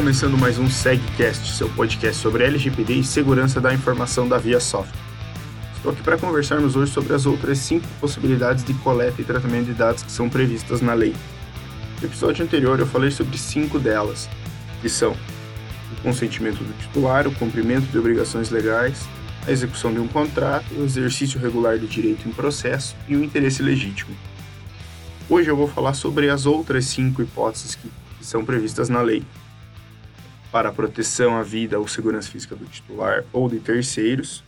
começando mais um SegCast, seu podcast sobre LGPD e segurança da informação da Via Software. Estou aqui para conversarmos hoje sobre as outras cinco possibilidades de coleta e tratamento de dados que são previstas na lei. No episódio anterior eu falei sobre cinco delas, que são o consentimento do titular, o cumprimento de obrigações legais, a execução de um contrato, o exercício regular de direito em processo e o interesse legítimo. Hoje eu vou falar sobre as outras cinco hipóteses que são previstas na lei. Para proteção à vida ou segurança física do titular ou de terceiros,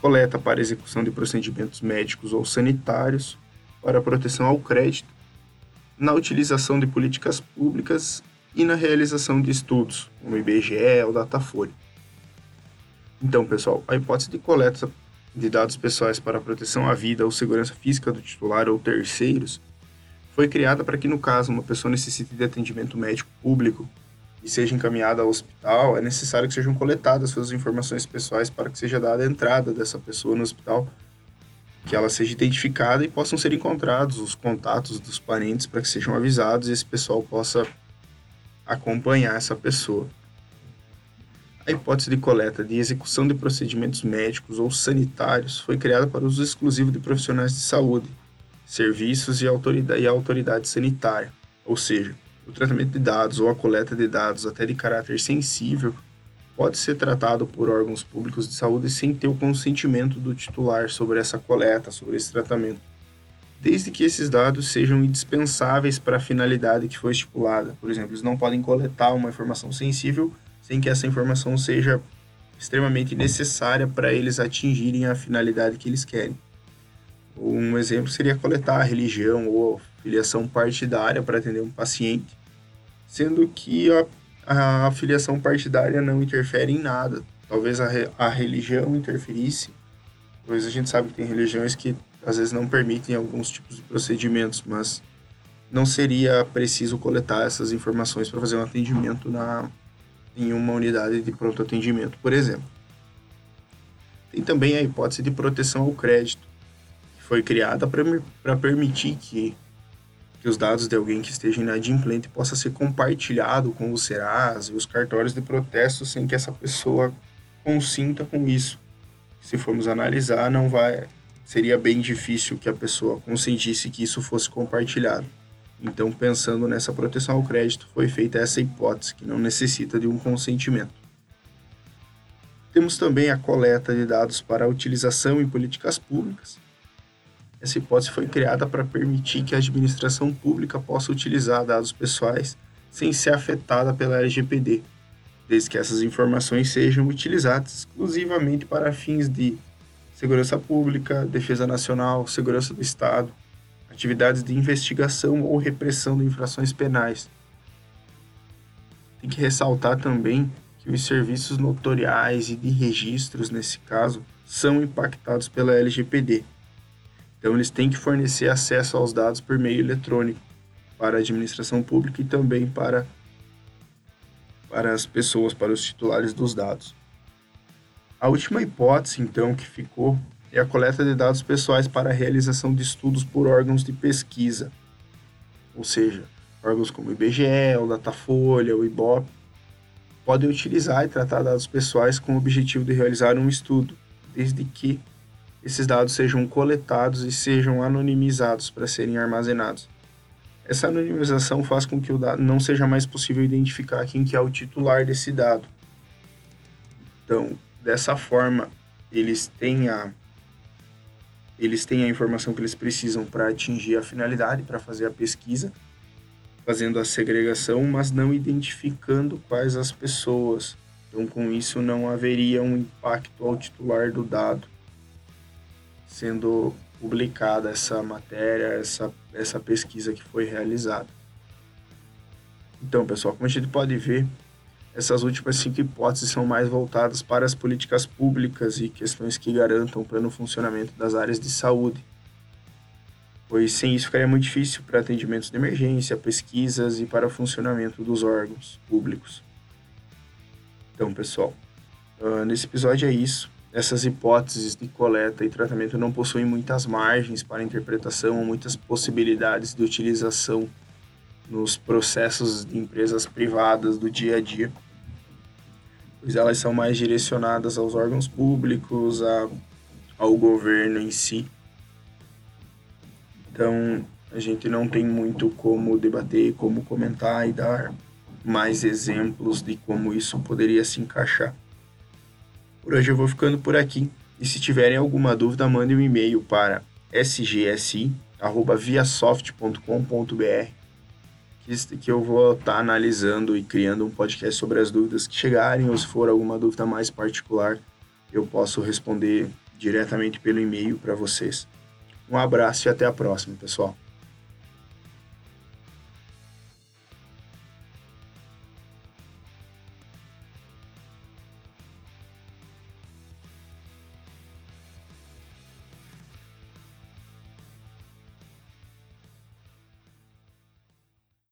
coleta para execução de procedimentos médicos ou sanitários, para proteção ao crédito, na utilização de políticas públicas e na realização de estudos, como IBGE ou Datafolha. Então, pessoal, a hipótese de coleta de dados pessoais para proteção à vida ou segurança física do titular ou terceiros foi criada para que, no caso, uma pessoa necessite de atendimento médico público e seja encaminhada ao hospital, é necessário que sejam coletadas suas informações pessoais para que seja dada a entrada dessa pessoa no hospital, que ela seja identificada e possam ser encontrados os contatos dos parentes para que sejam avisados e esse pessoal possa acompanhar essa pessoa. A hipótese de coleta de execução de procedimentos médicos ou sanitários foi criada para uso exclusivo de profissionais de saúde, serviços e autoridade, e autoridade sanitária, ou seja, o tratamento de dados ou a coleta de dados, até de caráter sensível, pode ser tratado por órgãos públicos de saúde sem ter o consentimento do titular sobre essa coleta, sobre esse tratamento, desde que esses dados sejam indispensáveis para a finalidade que foi estipulada. Por exemplo, eles não podem coletar uma informação sensível sem que essa informação seja extremamente necessária para eles atingirem a finalidade que eles querem. Um exemplo seria coletar a religião ou filiação partidária para atender um paciente, sendo que a, a filiação partidária não interfere em nada. Talvez a, a religião interferisse, pois a gente sabe que tem religiões que às vezes não permitem alguns tipos de procedimentos, mas não seria preciso coletar essas informações para fazer um atendimento na, em uma unidade de pronto atendimento, por exemplo. Tem também a hipótese de proteção ao crédito, que foi criada para permitir que que os dados de alguém que esteja inadimplente possa ser compartilhado com o Serasa e os cartórios de protesto sem que essa pessoa consinta com isso. Se formos analisar, não vai seria bem difícil que a pessoa consentisse que isso fosse compartilhado. Então, pensando nessa proteção ao crédito, foi feita essa hipótese que não necessita de um consentimento. Temos também a coleta de dados para utilização em políticas públicas, essa hipótese foi criada para permitir que a administração pública possa utilizar dados pessoais sem ser afetada pela LGPD, desde que essas informações sejam utilizadas exclusivamente para fins de segurança pública, defesa nacional, segurança do Estado, atividades de investigação ou repressão de infrações penais. Tem que ressaltar também que os serviços notoriais e de registros, nesse caso, são impactados pela LGPD. Então, eles têm que fornecer acesso aos dados por meio eletrônico para a administração pública e também para, para as pessoas, para os titulares dos dados. A última hipótese, então, que ficou é a coleta de dados pessoais para a realização de estudos por órgãos de pesquisa, ou seja, órgãos como o IBGE, o Datafolha, o IBOP, podem utilizar e tratar dados pessoais com o objetivo de realizar um estudo, desde que esses dados sejam coletados e sejam anonimizados para serem armazenados. Essa anonimização faz com que o dado não seja mais possível identificar quem que é o titular desse dado. Então, dessa forma, eles têm a eles têm a informação que eles precisam para atingir a finalidade, para fazer a pesquisa, fazendo a segregação, mas não identificando quais as pessoas. Então, com isso, não haveria um impacto ao titular do dado sendo publicada essa matéria, essa, essa pesquisa que foi realizada. Então, pessoal, como a gente pode ver, essas últimas cinco hipóteses são mais voltadas para as políticas públicas e questões que garantam o pleno funcionamento das áreas de saúde, pois sem isso ficaria muito difícil para atendimentos de emergência, pesquisas e para o funcionamento dos órgãos públicos. Então, pessoal, uh, nesse episódio é isso. Essas hipóteses de coleta e tratamento não possuem muitas margens para interpretação ou muitas possibilidades de utilização nos processos de empresas privadas do dia a dia, pois elas são mais direcionadas aos órgãos públicos, a, ao governo em si. Então, a gente não tem muito como debater, como comentar e dar mais exemplos de como isso poderia se encaixar. Por hoje eu vou ficando por aqui. E se tiverem alguma dúvida, mandem um e-mail para sgsi@viasoft.com.br que eu vou estar tá analisando e criando um podcast sobre as dúvidas que chegarem, ou se for alguma dúvida mais particular, eu posso responder diretamente pelo e-mail para vocês. Um abraço e até a próxima, pessoal.